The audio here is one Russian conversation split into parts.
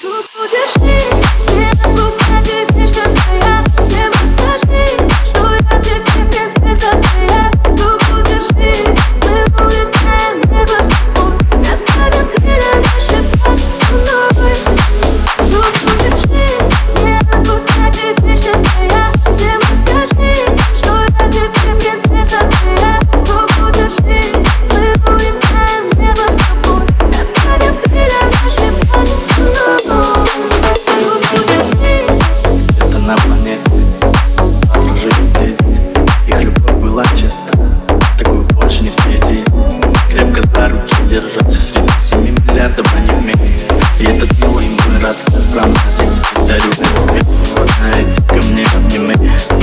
Tu będziesz рассказ про нас Я тебе дарю Подайте ко мне обними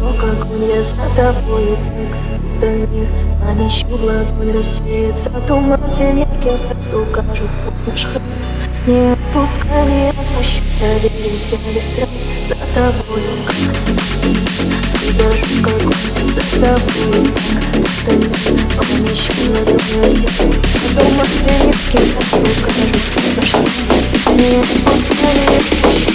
зажег огонь, я за тобою бег Будто мир помещу в ладонь, рассеется. Туман Всем звезды укажут путь наш храм Не отпускай, не отпущу, доверимся ветрам. За тобою, как застиг, ты зажег огонь За тобою, как будто мир помещу в ладонь, рассеется. Туман Всем звезды укажут путь наш храм Не отпускай, не отпущу,